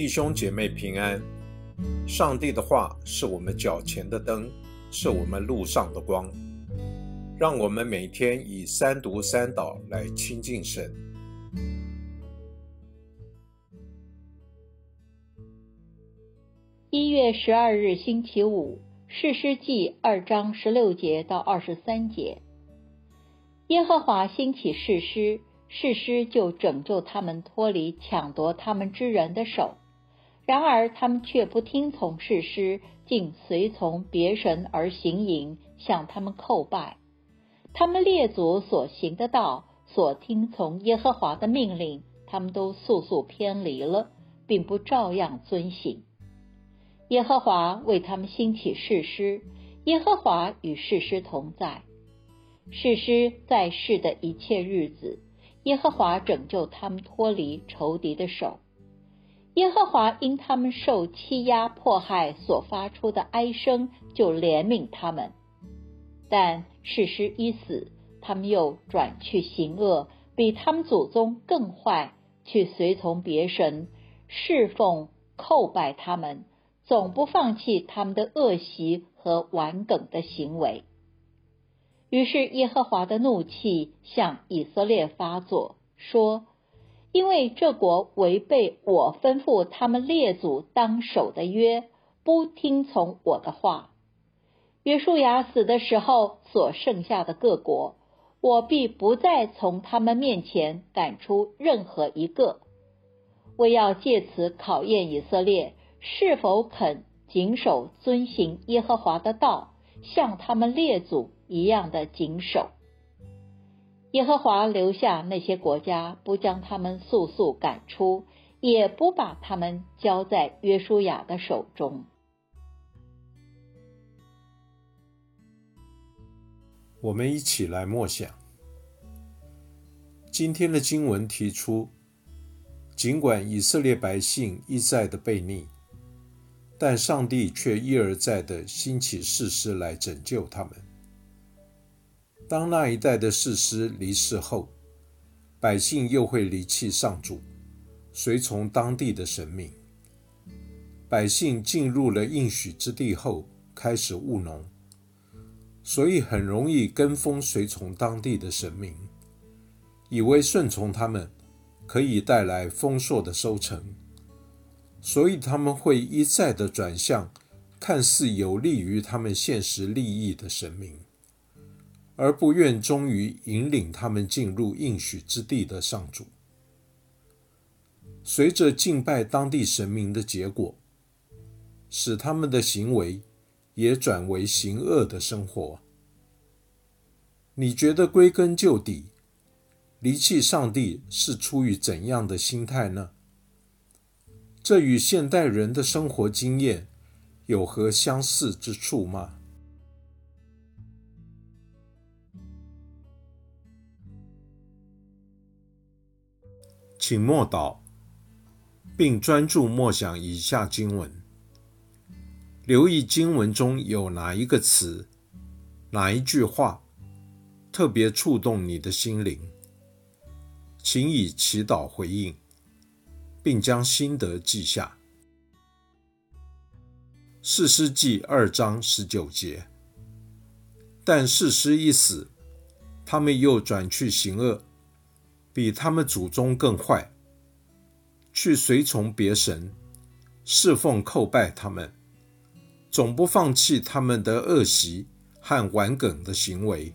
弟兄姐妹平安。上帝的话是我们脚前的灯，是我们路上的光。让我们每天以三读三祷来亲近神。一月十二日星期五，士师记二章十六节到二十三节。耶和华兴起士师，士师就拯救他们脱离抢夺他们之人的手。然而他们却不听从士师，竟随从别神而行淫，向他们叩拜。他们列祖所行的道，所听从耶和华的命令，他们都速速偏离了，并不照样遵行。耶和华为他们兴起士师，耶和华与士师同在。士师在世的一切日子，耶和华拯救他们脱离仇敌的手。耶和华因他们受欺压迫害所发出的哀声，就怜悯他们。但事实已死，他们又转去行恶，比他们祖宗更坏，去随从别神，侍奉叩拜他们，总不放弃他们的恶习和顽梗的行为。于是耶和华的怒气向以色列发作，说。因为这国违背我吩咐他们列祖当守的约，不听从我的话。约书亚死的时候，所剩下的各国，我必不再从他们面前赶出任何一个。我要借此考验以色列是否肯谨守遵行耶和华的道，像他们列祖一样的谨守。耶和华留下那些国家，不将他们速速赶出，也不把他们交在约书亚的手中。我们一起来默想。今天的经文提出，尽管以色列百姓一再的悖逆，但上帝却一而再的兴起士师来拯救他们。当那一代的士师离世后，百姓又会离弃上主，随从当地的神明。百姓进入了应许之地后，开始务农，所以很容易跟风随从当地的神明，以为顺从他们可以带来丰硕的收成，所以他们会一再的转向看似有利于他们现实利益的神明。而不愿忠于引领他们进入应许之地的上主。随着敬拜当地神明的结果，使他们的行为也转为行恶的生活。你觉得归根究底，离弃上帝是出于怎样的心态呢？这与现代人的生活经验有何相似之处吗？请默祷，并专注默想以下经文，留意经文中有哪一个词、哪一句话特别触动你的心灵，请以祈祷回应，并将心得记下。四师记二章十九节，但四师一死，他们又转去行恶。比他们祖宗更坏，去随从别神，侍奉叩拜他们，总不放弃他们的恶习和玩梗的行为，